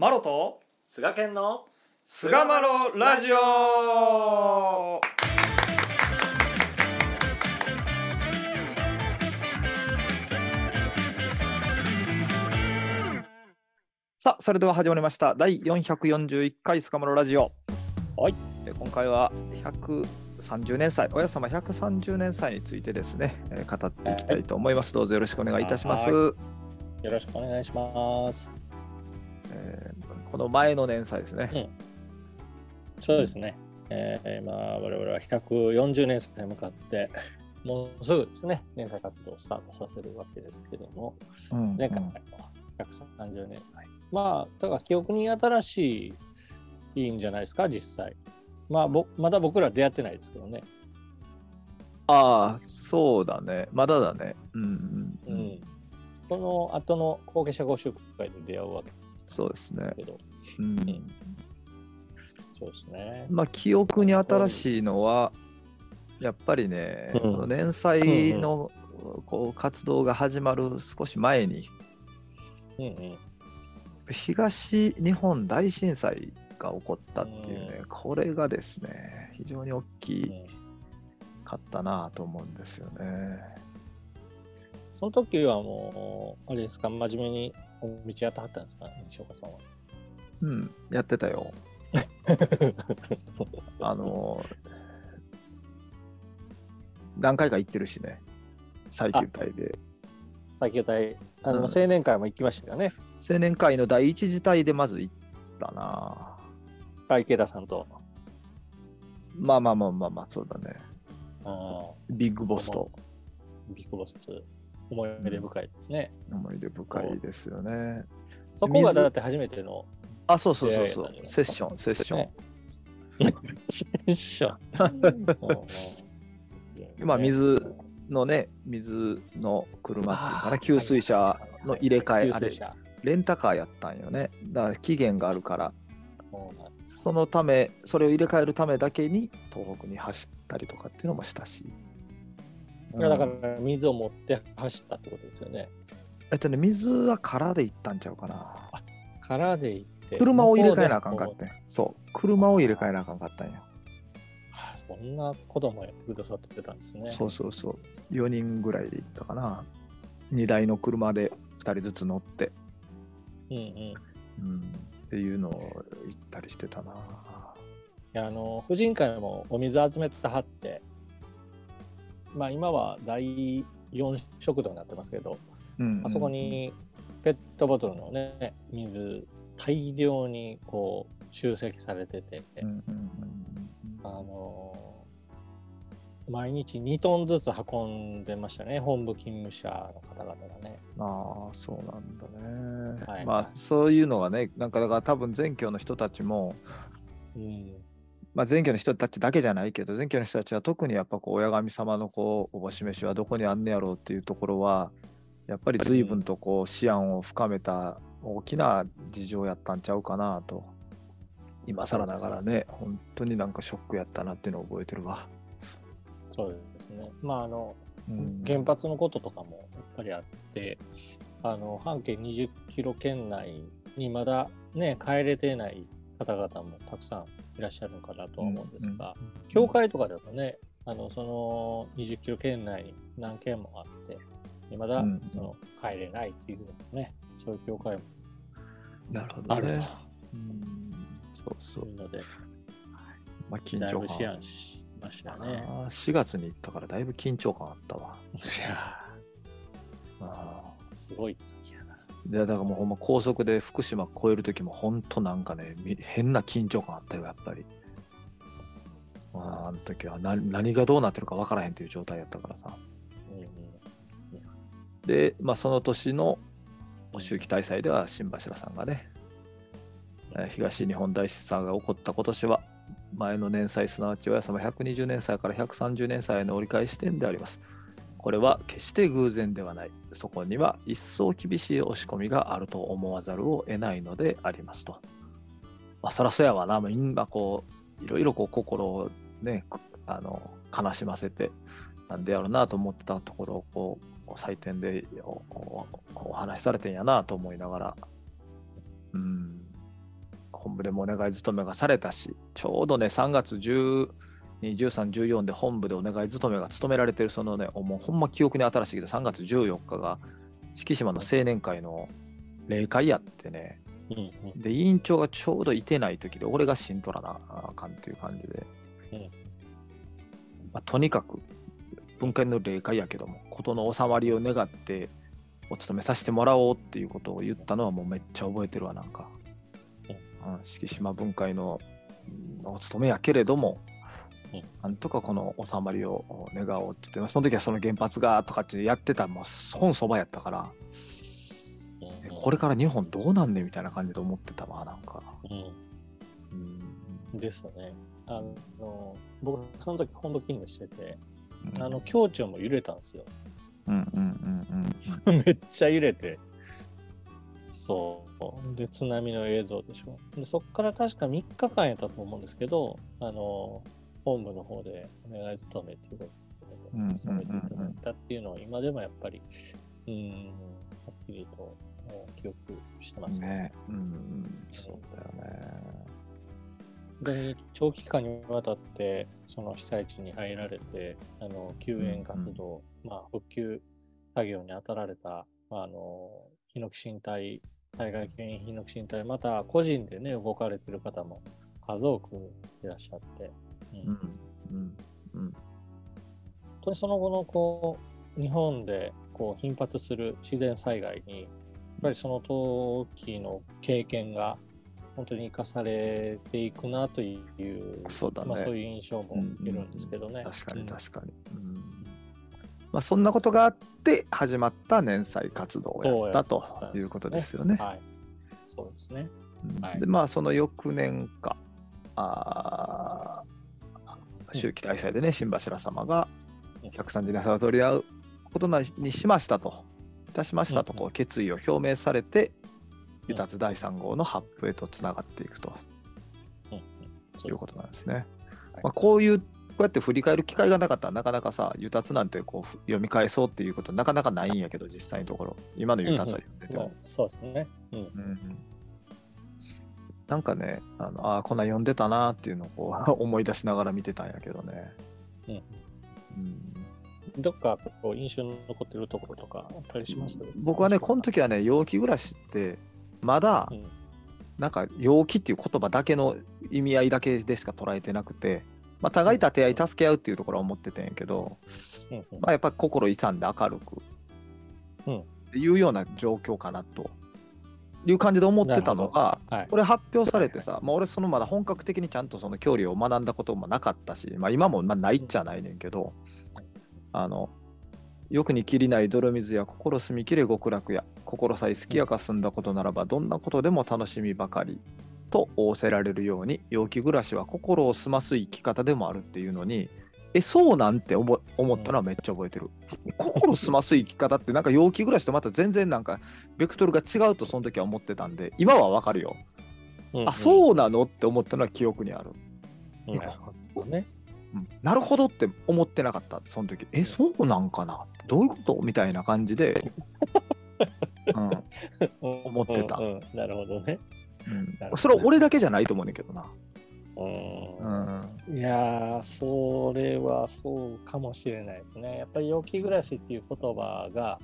マロと菅健の菅マロラジオ。さあそれでは始まりました。第441回菅マロラジオ。はい。え今回は130年祭親様130年祭についてですね、えー語っていきたいと思います、どうぞよろしくお願いいたします、はよろしくお願いします。えーこの前の年祭ですね、そうですね。えー、まあ我々は140年祭に向かって、もうすぐですね、連載活動をスタートさせるわけですけども、うん前回は130年祭。まあ、だから記憶に新しいいいんじゃないですか、実際。まあ、ぼまだ僕ら出会ってないですけどね。ああ、そうだね。まだだね。うんうんううん。ん。この後の後継者ご集会で出会うわけそうですね。うん。そうですね。まあ、記憶に新しいのは、やっぱりね、うんこの連載のこう活動が始まる少し前に、うんうん。東日本大震災が起こったっていうね、これがですね、非常に大きうんかったなと思うんですよね。その時はもう、あれですか、真面目に道やってはったんですか、西岡さんは。うん、やってたよ。あの何回か行ってるしね、最休隊で。最強隊、あの、うん青年会も行きましたよね。青年会の第一次隊でまず行ったな。池田さんと。まあまあまあまあまあ、そうだね。あビッグボスとービッグボス、思い出深いですね。思い出深いですよね。そこがだって初めてのあ、そうそうそうそうセッション、セッション。ねセッション。う んまあ、水のね、水の車っていうかな、給水車の入れ替え、あれレンタカーやったんよね。だから期限があるから、そのため、それを入れ替えるためだけに東北に走ったりとかっていうのもしたし。いやだかうんら水を持って走ったってことですよね。えっとね、水は空で行ったんちゃうかな。空で行って。車を入れ替えなあかんかってん。そう、車を入れ替えなあかんかったんよ。あそんなこともやってくださってたんですね。そうそうそう。4人ぐらいで行ったかな。2台の車で2人ずつ乗って、うんうん。いうん、っていうのを行ったりしてたな。やあの婦人会もお水集めてはって、まあ今は第4食堂になってますけど、うん、あそこにペットボトルのね、水大量にこう集積されてて、うんうんうんあの毎日2トンずつ運んでましたね、本部勤務者の方々がね。うん、ああ、そうなんだね。はいまあ、そういうのがね、なんかだから多分全教の人たちも、うん、まあ、全教の人たちだけじゃないけど、全教の人たちは特にやっぱこう親神様のこうおぼし飯はどこにあんねやろうっていうところは、やっぱり随分とこう思案を深めた大きな事情やったんちゃうかなと。今更ながらね、本当になんかショックやったなっていうのを覚えてるわ。そうですね。まああのうん原発のこととかもやっぱりあって、あの半径20キロ圏内にまだね、帰れてない方々もたくさんいらっしゃるのかなとは思うんですが、教会とかだとね、あのその20キロ圏内に何件もあって、未だうんその帰れないっていうのもね、そういう教会もなるほどある。うんそうそう。いうので、まあ、緊だい張感ぶ思案しましたね。あー4月に行ったからだいぶ緊張感あったわ。いやあーすごい時やでだからもうほんま高速で福島越える時も本当なんかねみ 変な緊張感あったよやっぱり。あーあの時は何何がどうなってるか分からへんっていう状態やったからさ。で、まあ、その年の周期大祭では新柱さんがね、えー東日本大震災が起こった今年は前の年祭すなわち親様120年祭から130年祭への折り返し点であります。これは決して偶然ではない。そこには一層厳しい押し込みがあると思わざるを得ないのでありますと。まあ、そらそやわな。みんなこう、いろいろこう心をね、あの悲しませて、なんでやろうなと思ってたところをこう、採点でおおお話しされてんやなと思いながら、うん、本部でもお願い勤めがされたし、ちょうどね、3月10 13、14で本部でお願い勤めが務められてる、そのね、もうほんま記憶に新しいけど、3月14日が、敷島の青年会の例会やってね、うんうん。で、委員長がちょうどいてない時で、俺がしんとらなあかんっていう感じで、うん。まあ、とにかく、文化の例会やけども、事の収まりを願って、お勤めさせてもらおうっていうことを言ったのはもうめっちゃ覚えてるわ、なんか。うん、敷島文会のうんお勤めやけれども、うんなんとかこの収まりを願おうって言って、その時はその原発がとかってやってた、もう本そばやったから、うんこれから日本どうなんねみたいな感じで思ってたわ、なんか。うんうんですね。あの僕、その時本土勤務してて、うんあの協調も揺れたんですよ。うんうんうんうん めっちゃ揺れて。そう。で、津波の映像でしょ。で、そこから確か3日間やったと思うんですけど、あの、本部の方でお願い勤めっていうことうんうんうんうんで、勤めていただいたっていうのは、今でもやっぱり、うん、はっきりと記憶してますうん。ねうんうん、そうだよね。本当に長期間にわたってその被災地に入られてあの救援活動、まあ、復旧作業に当たられた、まあ、あのヒノキ新隊災害救援ヒノキ新隊また個人でね動かれてる方も数多くいらっしゃって、うん。うん。うん。にその後のこう日本でこう頻発する自然災害にやっぱりその時の経験が本当に生かされていくなというそうだね。まあ、そういう印象も受けるんですけどね。確かにうん。確かに。うん。まあ、そんなことがあって始まった年祭活動をやったということですよね。はい。そうですね。うん。はい。でまあその翌年か。あー秋季大祭でね新柱様がうん。130年差を取り合うことにしましたと。いたしましたとうんこう決意を表明されて輸達第3号の発布へとつながっていくと。いうことなんですね。はい。まあ、こういうこうやって振り返る機会がなかったらなかなかさ輸達なんてこうふ読み返そうっていうことなかなかないんやけど実際のところ。今の輸達は読んでてもまあ、そうですね。うん。うんなんかね、あのあーこんなん読んでたなっていうのをこう 思い出しながら見てたんやけどね。うんうん。どっかこう印象に残ってるところとかあったりします？僕はね、この時はね、陽気暮らしって、まだうん。なんか陽気っていう言葉だけの意味合いだけでしか捉えてなくて、まあ、互い立て合い助け合うっていうところは思ってたんやけど、うんうん。まあ、やっぱ心勇んで明るくうん。っていうような状況かなという感じで思ってたのが、はいこ。れ発表されてさ、まあ、俺そのまだ本格的にちゃんとその教理を学んだこともなかったし、まあ、今もまあないっちゃないねんけど、あの欲にきりない泥水や心澄みきれ極楽や心さえ好きやか済んだことならばどんなことでも楽しみばかりと仰せられるように陽気暮らしは心を澄ます生き方でもあるっていうのにえそうなんて思思ったのはめっちゃ覚えてる。心澄ます生き方ってなんか陽気暮らしとまた全然なんかベクトルが違うとその時は思ってたんで今はわかるよ。あそうなのって思ったのは記憶にある。うん。なるほどね。うんなるほどって思ってなかったその時えそうなんかなどういうこと？みたいな感じで、うん思ってたうんうんなるほどね。うんそれは俺だけじゃないと思うねんけどな、ううん。んいやー、それはそうかもしれないですね。やっぱり陽気暮らしっていう言葉が、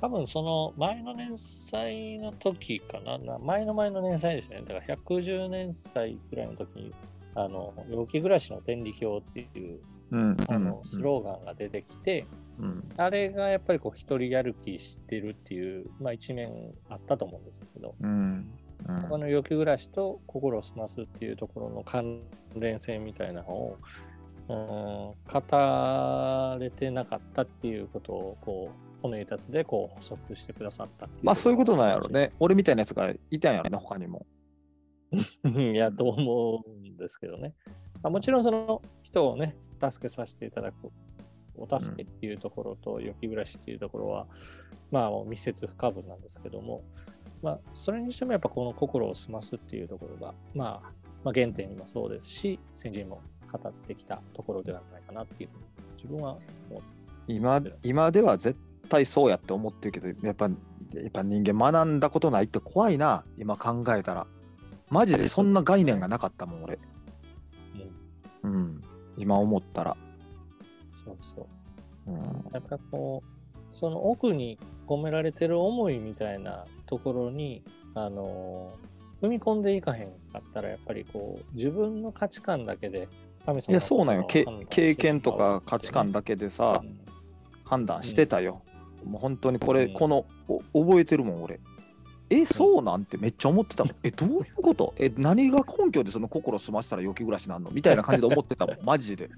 多分その前の年祭の時かな、な前の前の年祭ですね。だから110年祭くらいの時に、あの、陽気暮らしの天理教っていううんあのスローガンが出てきて、うん。あれがやっぱりこう一人やる気してるっていう、まあ一面あったと思うんですけど、うんうん。この陽気暮らしと心を澄ますっていうところの関連性みたいなのを、うん、語れてなかったっていうことを、こう、この一達でこう補足してくださったってまあそういうことなんやろ。ね。俺みたいなやつがいたんやろね他にも。いや、と思うんですけどね。まあ、もちろんその人をね、助けさせていただく、お助けっていうところと、良き暮らしっていうところは、まあもう密接不可分なんですけども、まあそれにしてもやっぱこの心を澄ますっていうところが、まあ、まあ原点にもそうですし、先人も語ってきたところではないかなっていうふうに自分は今今では絶対そうやって思ってるけどやっぱやっぱ人間学んだことないって怖いな今考えたら。マジでそんな概念がなかったもん俺。うん。今思ったら。そうそう。うん。やっぱこう、その奥に込められてる思いみたいなところに、あの踏み込んでいかへんかったら、やっぱりこう、自分の価値観だけで神様いやそうなんよ。け経験とか価値観だけでさうん。判断してたよ、もう本当にこれ、うん。このお覚えてるもん俺。えそうなんてめっちゃ思ってたもん。えどういうこと？え何が根拠でその心澄ましたら良き暮らしなんの？みたいな感じで思ってたもん。マジで、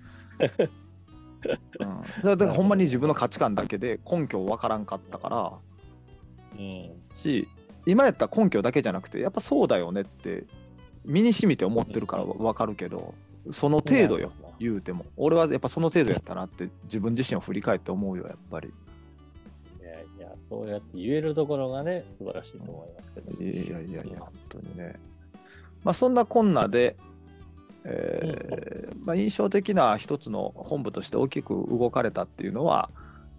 うん、だからほんまに自分の価値観だけで根拠わからんかったから。うんし今やったら根拠だけじゃなくてやっぱそうだよねって身に染みて思ってるからわかるけどその程度よ言うても。俺はやっぱその程度やったなって自分自身を振り返って思うよやっぱり。いやいや、そうやって言えるところがね、素晴らしいと思いますけど。いやいやいや本当にね。まあそんなこんなでえーまあ、印象的な一つの本部として大きく動かれたっていうのは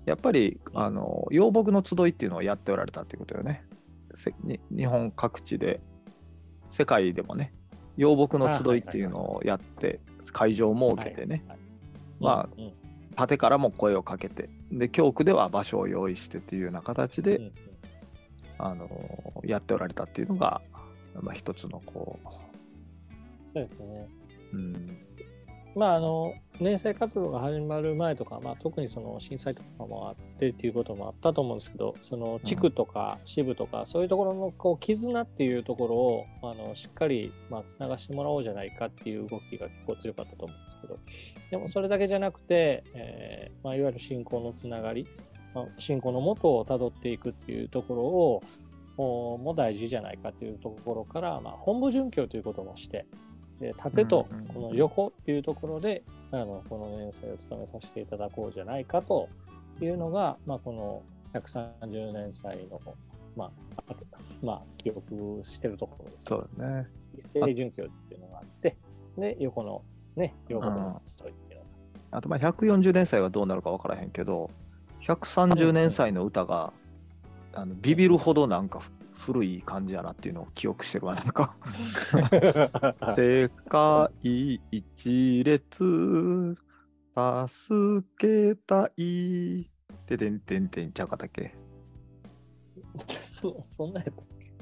やっぱりうんあの養牧の集いっていうのをやっておられたっていうことよね。せに日本各地で世界でもね養牧の集いっていうのをやって会場を設けてね、まあうんうん縦からも声をかけてで教区では場所を用意してっていうような形で、うんうんあのやっておられたっていうのが、まあ、一つのこそうですね。う、うん、まあ、あの、年祭活動が始まる前とか、まあ、特にその震災とかもあってっていうこともあったと思うんですけど、その地区とか支部とか、そういうところのこう絆っていうところを、あの、しっかり、まあ、つながしてもらおうじゃないかっていう動きが結構強かったと思うんですけど、でもそれだけじゃなくて、えーまあ、いわゆる信仰のつながり、まあ、信仰のもとをたどっていくっていうところを、も大事じゃないかというところから、まあ、本部殉教ということもして、で縦とこの横っていうところで、あのこの年祭を務めさせていただこうじゃないかというのが、まあ、この130年祭の、まああまあ、記憶してるところです。そうだね。一斉殉教っていうのがあって、で、横のね、横の集いっていうのが。あとまあ140年祭はどうなるか分からへんけど130年祭の歌があのビビるほどなんかふ古い感じやなっていうのを記憶してるわなんか。世界一列助けたい。ててんてんてんちゃうかったっけ？そ そんなや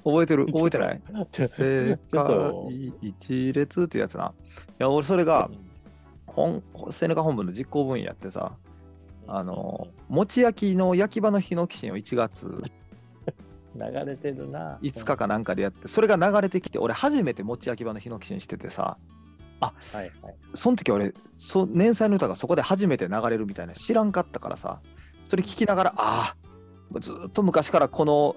覚えてる？覚えてない？つ世界一列っていうやつな。いや俺それが本セネカ本部の実行分野やってさあの、餅焼きの焼き場の日の寄進を1月流れてるな。5日かなんかでやって、それが流れてきて、俺初めて餅焼き場の日の寄進しててさ、はいはい。その時俺、そ年祭の歌がそこで初めて流れるみたいな知らんかったからさ、それ聞きながら、ああ、ずっと昔からこの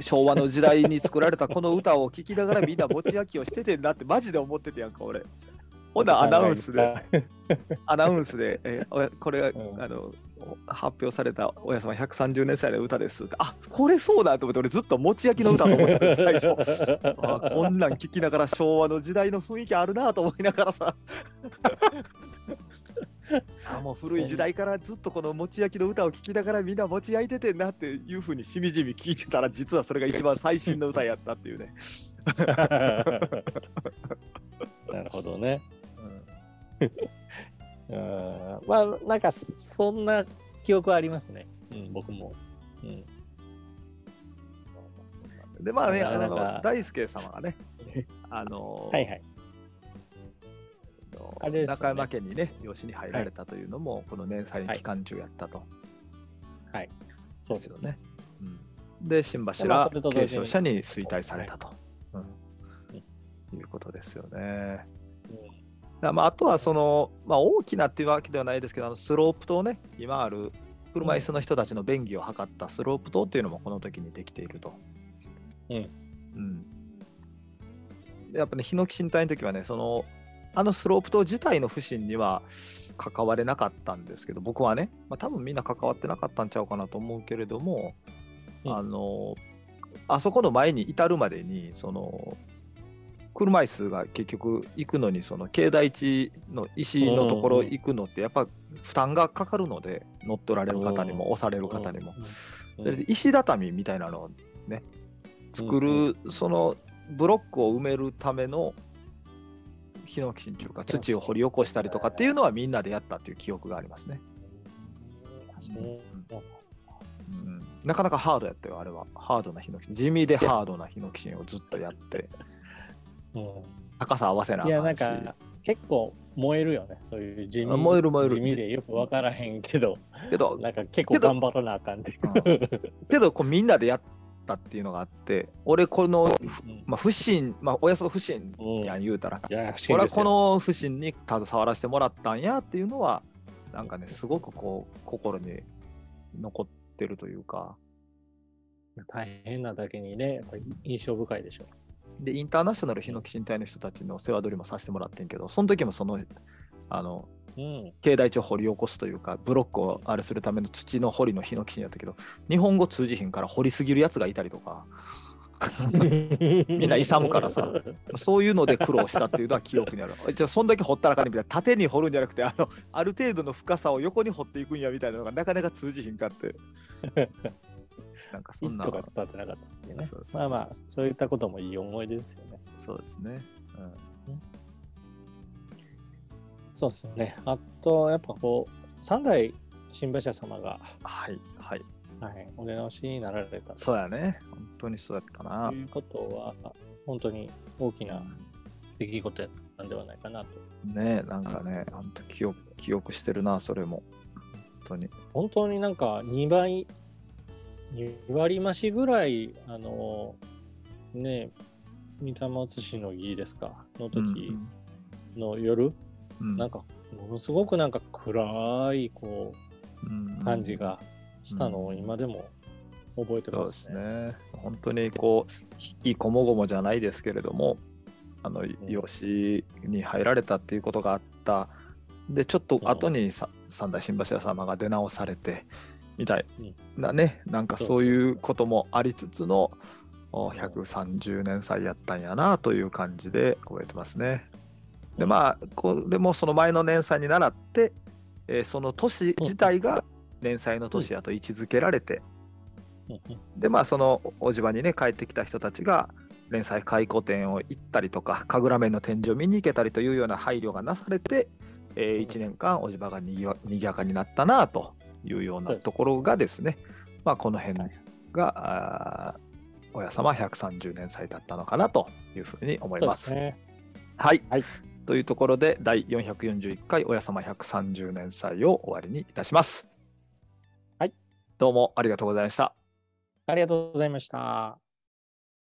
昭和の時代に作られたこの歌を聞きながらみんな餅焼きをしててんなってマジで思っててやんか、俺。ほな、アナウンスで。アナウンスで、えこれが、うんあの発表された「おやさま130年祭の歌です」ってあこれそうだと思って俺ずっと餅焼きの歌と思ってて最初。あこんなん聞きながら昭和の時代の雰囲気あるなと思いながらさ。あもう古い時代からずっとこの餅焼きの歌を聞きながらみんな餅焼いててんなっていうふうにしみじみ聞いてたら実はそれが一番最新の歌やったっていうね、なるほどね。うんまあ、なんか、そんな記憶はありますね。うん、僕も。うん。でまあねあの大輔様がね あのはいはい。あれね中山家にね養子に入られたというのも、この年祭期間中やったと、はい。そうですよね。うん、で新まあ柱継承者に衰退されたと、うんういうことですよね。まあ、あとはその、まあ、大きなっていうわけではないですけどあのスロープ島ね今ある車椅子の人たちの便宜を図ったスロープ島っていうのもこの時にできていると。うん。うん。でやっぱね、ヒノキ身体の時はね、その、あのスロープ島自体の不審には関われなかったんですけど、僕はね、まあ、多分みんな関わってなかったんちゃうかなと思うけれども、うん。あの、あそこの前に至るまでに、その、車椅子が結局行くのに、その境内地の石のところ行くのって、やっぱ負担がかかるので、乗っ取られる方にも、押される方にも。石畳みたいなのをね作うんるそのブロックを埋めるためのヒノキシンというか土を掘り起こしたりとかっていうのはみんなでやったっていう記憶がありますね。うん、なかなかハードやったよ、あれは。ハードなヒノキシン。地味でハードなヒノキシンをずっとやって、うん。高さ合わせないあや、かし。なんんか結構燃えるよね、そういう地味あ燃える燃える。地味でよく分からへんけど、けど、なんか結構頑張らなあかんっていう。けどこうみんなでやったっていうのがあって、俺この、うん。まあ、不審、まあ、おやその不審うんやん言うたら、いや、不思議ですよ。俺はこの不審に携わらせてもらったんやっていうのは、なんかね、すごくこう、心に残ってるというか、大変なだけにね、やっぱり印象深いでしょ。で、インターナショナルヒノキシン隊の人たちの世話取りもさせてもらってんけど、その時もその、あの、うん。境内地を掘り起こすというか、ブロックをあれするための土の掘りのヒノキシンやったけど、日本語通じひんから掘りすぎるやつがいたりとか、みんな勇むからさそういうので苦労したっていうのは記憶にある。じゃあ、そんだけ掘ったらあかんねんみたいな、縦に掘るんじゃなくて、あの、ある程度の深さを横に掘っていくんやみたいなのがなかなか通じひんかって。なんかそんな意図が伝わってなかったっていうねそうそうそうまあまあ、そういったこともいい思い出ですよね。そうですね。うんそうですね。あと、やっぱこう、三代新馬車様が、はい、はい。はい、お出直しになられたそうやね。本当にそうやったなと。いうことは、本当に大きな出来事やったんではないかなと。ねなんかね、あんた記憶記憶してるな、それも。本当に。本当になんか2倍、2割増しぐらい、あの、ね、三玉写しの儀ですか、の時の夜、うん、なんか、ものすごくなんか暗い、こうんう、感じがしたのを今でも覚えてそうでますね。すね。本当にこう、いいこもごもじゃないですけれども、あの、養子に入られたっていうことがあった。で、ちょっと後にさ三代新柱様が出直されて、みたいなね、なんかそういうこともありつつのお130年祭やったんやなという感じで覚えてますね。で、まあ、これもその前の年祭に倣って、えーその年自体が年祭の年やと位置づけられて、でまあそのおじ場にね帰ってきた人たちが連載回顧展を行ったりとか神楽面の展示を見に行けたりというような配慮がなされて、え1年間おじ場がにぎわにぎやかになったなというようなところがですねまあこの辺が、親様130年祭だったのかなというふうに思いま。すね。はい、はいというところで第441回親様130年祭を終わりにいたします。はい。どうもありがとうございました。ありがとうございました。